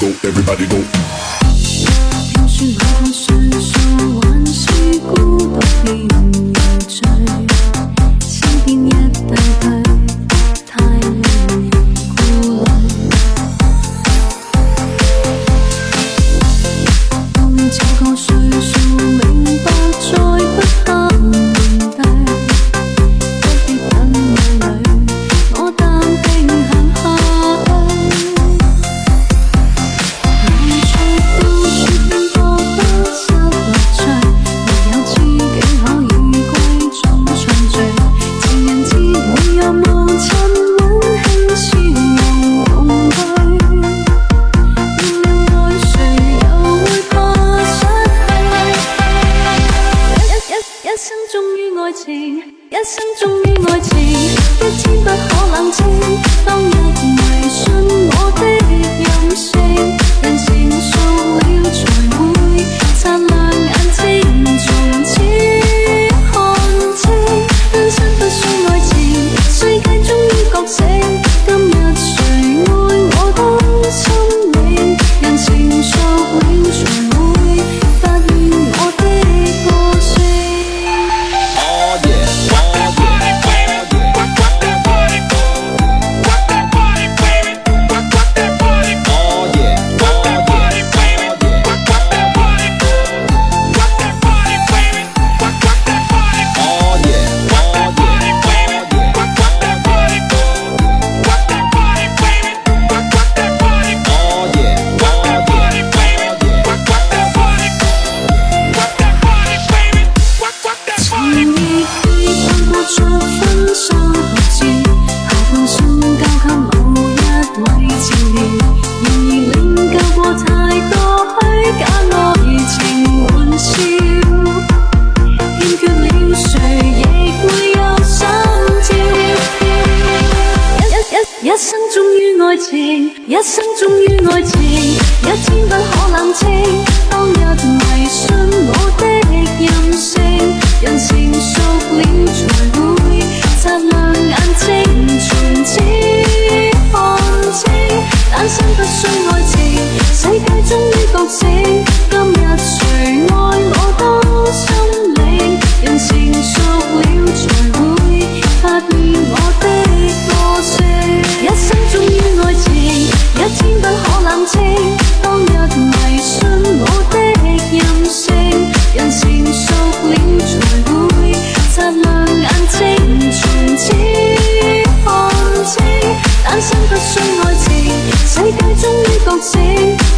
go, everybody go. see